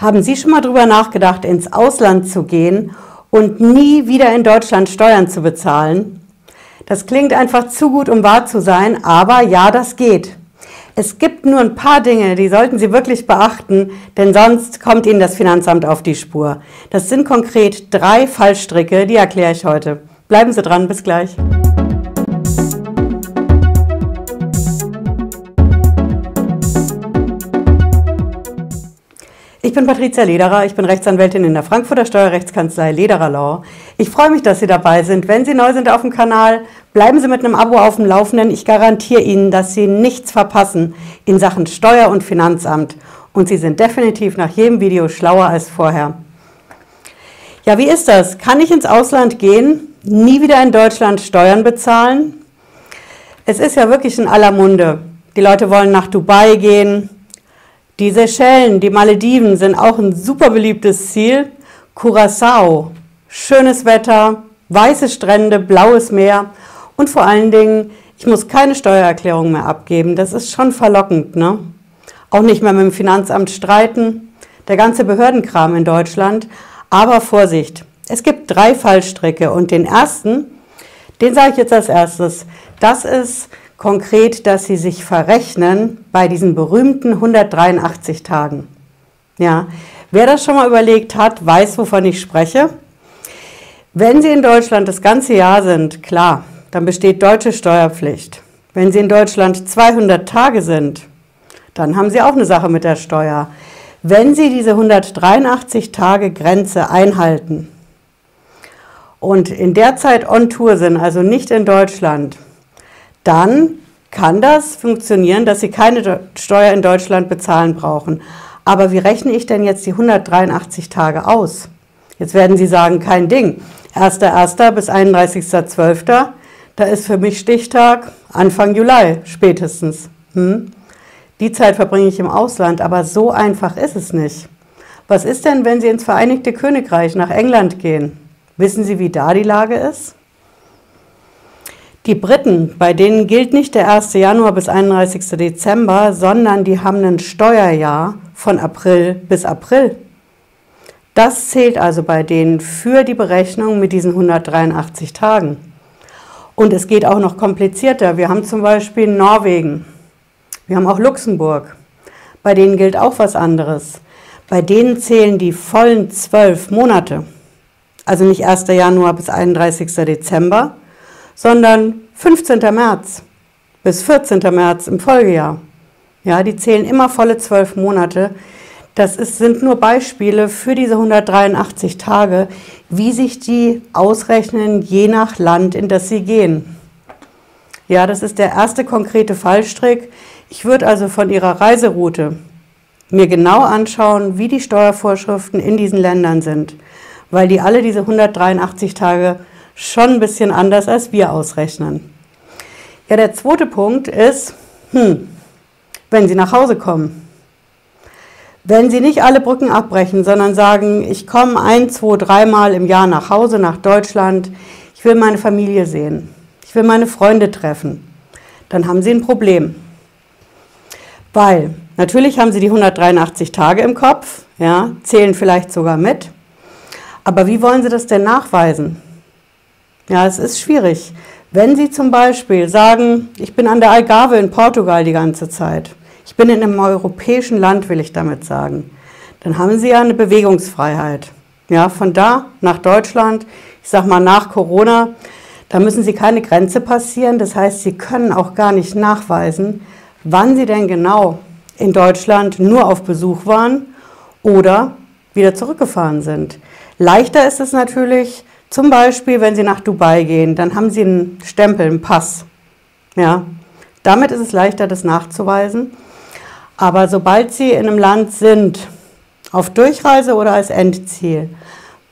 Haben Sie schon mal darüber nachgedacht, ins Ausland zu gehen und nie wieder in Deutschland Steuern zu bezahlen? Das klingt einfach zu gut, um wahr zu sein, aber ja, das geht. Es gibt nur ein paar Dinge, die sollten Sie wirklich beachten, denn sonst kommt Ihnen das Finanzamt auf die Spur. Das sind konkret drei Fallstricke, die erkläre ich heute. Bleiben Sie dran, bis gleich. Ich bin Patricia Lederer, ich bin Rechtsanwältin in der Frankfurter Steuerrechtskanzlei Lederer Law. Ich freue mich, dass Sie dabei sind. Wenn Sie neu sind auf dem Kanal, bleiben Sie mit einem Abo auf dem Laufenden. Ich garantiere Ihnen, dass Sie nichts verpassen in Sachen Steuer- und Finanzamt. Und Sie sind definitiv nach jedem Video schlauer als vorher. Ja, wie ist das? Kann ich ins Ausland gehen, nie wieder in Deutschland Steuern bezahlen? Es ist ja wirklich in aller Munde. Die Leute wollen nach Dubai gehen, die Seychellen, die Malediven sind auch ein super beliebtes Ziel. Curacao, schönes Wetter, weiße Strände, blaues Meer und vor allen Dingen, ich muss keine Steuererklärung mehr abgeben. Das ist schon verlockend, ne? Auch nicht mehr mit dem Finanzamt streiten. Der ganze Behördenkram in Deutschland. Aber Vorsicht, es gibt drei Fallstricke und den ersten, den sage ich jetzt als erstes. Das ist konkret, dass sie sich verrechnen bei diesen berühmten 183 Tagen. Ja, wer das schon mal überlegt hat, weiß, wovon ich spreche. Wenn Sie in Deutschland das ganze Jahr sind, klar, dann besteht deutsche Steuerpflicht. Wenn Sie in Deutschland 200 Tage sind, dann haben Sie auch eine Sache mit der Steuer. Wenn Sie diese 183 Tage Grenze einhalten und in der Zeit on Tour sind, also nicht in Deutschland, dann kann das funktionieren, dass Sie keine Steuer in Deutschland bezahlen brauchen. Aber wie rechne ich denn jetzt die 183 Tage aus? Jetzt werden Sie sagen, kein Ding. 1.1. bis 31.12. Da ist für mich Stichtag Anfang Juli spätestens. Hm? Die Zeit verbringe ich im Ausland, aber so einfach ist es nicht. Was ist denn, wenn Sie ins Vereinigte Königreich nach England gehen? Wissen Sie, wie da die Lage ist? Die Briten, bei denen gilt nicht der 1. Januar bis 31. Dezember, sondern die haben ein Steuerjahr von April bis April. Das zählt also bei denen für die Berechnung mit diesen 183 Tagen. Und es geht auch noch komplizierter. Wir haben zum Beispiel Norwegen. Wir haben auch Luxemburg. Bei denen gilt auch was anderes. Bei denen zählen die vollen zwölf Monate. Also nicht 1. Januar bis 31. Dezember, sondern 15. März bis 14. März im Folgejahr. Ja, die zählen immer volle zwölf Monate. Das ist, sind nur Beispiele für diese 183 Tage, wie sich die ausrechnen, je nach Land, in das sie gehen. Ja, das ist der erste konkrete Fallstrick. Ich würde also von Ihrer Reiseroute mir genau anschauen, wie die Steuervorschriften in diesen Ländern sind, weil die alle diese 183 Tage schon ein bisschen anders, als wir ausrechnen. Ja, der zweite Punkt ist, hm, wenn Sie nach Hause kommen. Wenn Sie nicht alle Brücken abbrechen, sondern sagen, ich komme ein, zwei, dreimal im Jahr nach Hause, nach Deutschland, ich will meine Familie sehen, ich will meine Freunde treffen, dann haben Sie ein Problem. Weil natürlich haben Sie die 183 Tage im Kopf, ja, zählen vielleicht sogar mit, aber wie wollen Sie das denn nachweisen? Ja, es ist schwierig. Wenn Sie zum Beispiel sagen, ich bin an der Algarve in Portugal die ganze Zeit, ich bin in einem europäischen Land, will ich damit sagen, dann haben Sie ja eine Bewegungsfreiheit. Ja, von da nach Deutschland, ich sag mal nach Corona, da müssen Sie keine Grenze passieren. Das heißt, Sie können auch gar nicht nachweisen, wann Sie denn genau in Deutschland nur auf Besuch waren oder wieder zurückgefahren sind. Leichter ist es natürlich, zum Beispiel, wenn Sie nach Dubai gehen, dann haben Sie einen Stempel, einen Pass. Ja, damit ist es leichter, das nachzuweisen. Aber sobald Sie in einem Land sind, auf Durchreise oder als Endziel,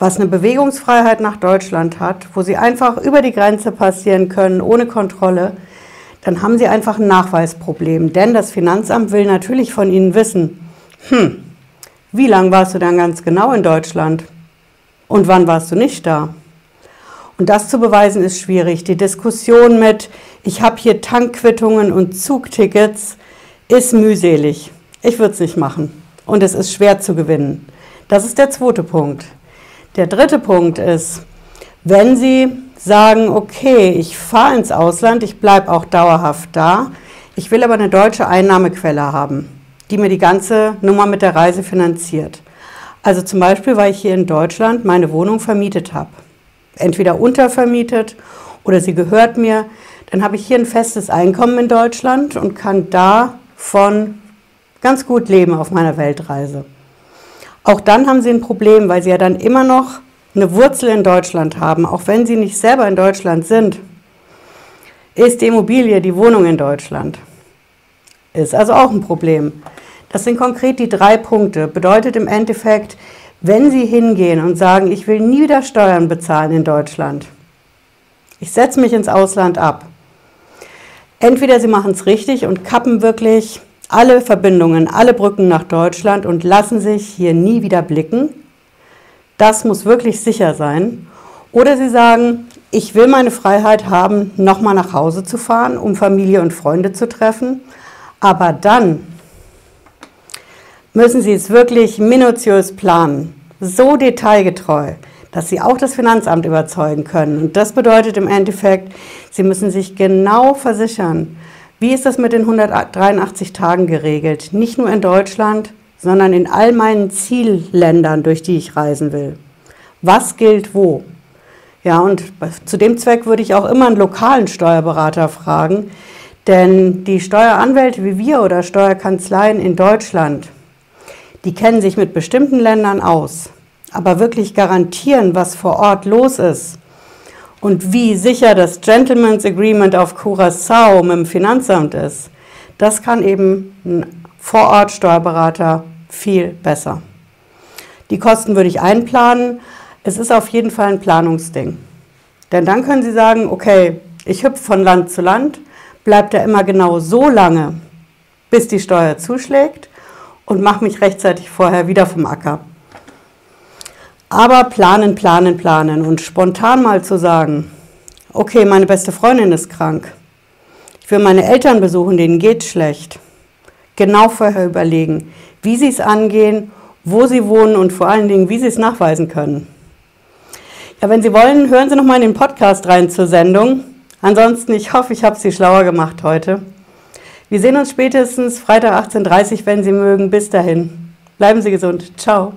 was eine Bewegungsfreiheit nach Deutschland hat, wo Sie einfach über die Grenze passieren können, ohne Kontrolle, dann haben Sie einfach ein Nachweisproblem. Denn das Finanzamt will natürlich von Ihnen wissen, hm, wie lange warst du dann ganz genau in Deutschland? Und wann warst du nicht da? Und das zu beweisen ist schwierig. Die Diskussion mit, ich habe hier Tankquittungen und Zugtickets, ist mühselig. Ich würde es nicht machen. Und es ist schwer zu gewinnen. Das ist der zweite Punkt. Der dritte Punkt ist, wenn Sie sagen, okay, ich fahre ins Ausland, ich bleibe auch dauerhaft da, ich will aber eine deutsche Einnahmequelle haben, die mir die ganze Nummer mit der Reise finanziert. Also zum Beispiel, weil ich hier in Deutschland meine Wohnung vermietet habe. Entweder untervermietet oder sie gehört mir. Dann habe ich hier ein festes Einkommen in Deutschland und kann davon ganz gut leben auf meiner Weltreise. Auch dann haben sie ein Problem, weil sie ja dann immer noch eine Wurzel in Deutschland haben, auch wenn sie nicht selber in Deutschland sind. Ist die Immobilie, die Wohnung in Deutschland? Ist also auch ein Problem. Das sind konkret die drei Punkte. Bedeutet im Endeffekt, wenn Sie hingehen und sagen, ich will nie wieder Steuern bezahlen in Deutschland, ich setze mich ins Ausland ab. Entweder Sie machen es richtig und kappen wirklich alle Verbindungen, alle Brücken nach Deutschland und lassen sich hier nie wieder blicken. Das muss wirklich sicher sein. Oder Sie sagen, ich will meine Freiheit haben, nochmal nach Hause zu fahren, um Familie und Freunde zu treffen. Aber dann müssen Sie es wirklich minutiös planen, so detailgetreu, dass Sie auch das Finanzamt überzeugen können. Und das bedeutet im Endeffekt, Sie müssen sich genau versichern, wie ist das mit den 183 Tagen geregelt? Nicht nur in Deutschland, sondern in all meinen Zielländern, durch die ich reisen will. Was gilt wo? Ja, und zu dem Zweck würde ich auch immer einen lokalen Steuerberater fragen, denn die Steueranwälte wie wir oder Steuerkanzleien in Deutschland, die kennen sich mit bestimmten Ländern aus. Aber wirklich garantieren, was vor Ort los ist, und wie sicher das Gentleman's Agreement auf Curaçao mit dem Finanzamt ist, das kann eben ein Vorortsteuerberater viel besser. Die Kosten würde ich einplanen. Es ist auf jeden Fall ein Planungsding. Denn dann können Sie sagen, okay, ich hüpfe von Land zu Land, bleibt da immer genau so lange, bis die Steuer zuschlägt und mache mich rechtzeitig vorher wieder vom Acker. Aber planen, planen, planen und spontan mal zu sagen, okay, meine beste Freundin ist krank. Ich will meine Eltern besuchen, denen geht schlecht. Genau vorher überlegen, wie sie es angehen, wo sie wohnen und vor allen Dingen, wie sie es nachweisen können. Ja, wenn Sie wollen, hören Sie noch mal in den Podcast rein zur Sendung. Ansonsten, ich hoffe, ich habe Sie schlauer gemacht heute. Wir sehen uns spätestens Freitag 18.30 Uhr, wenn Sie mögen. Bis dahin. Bleiben Sie gesund. Ciao.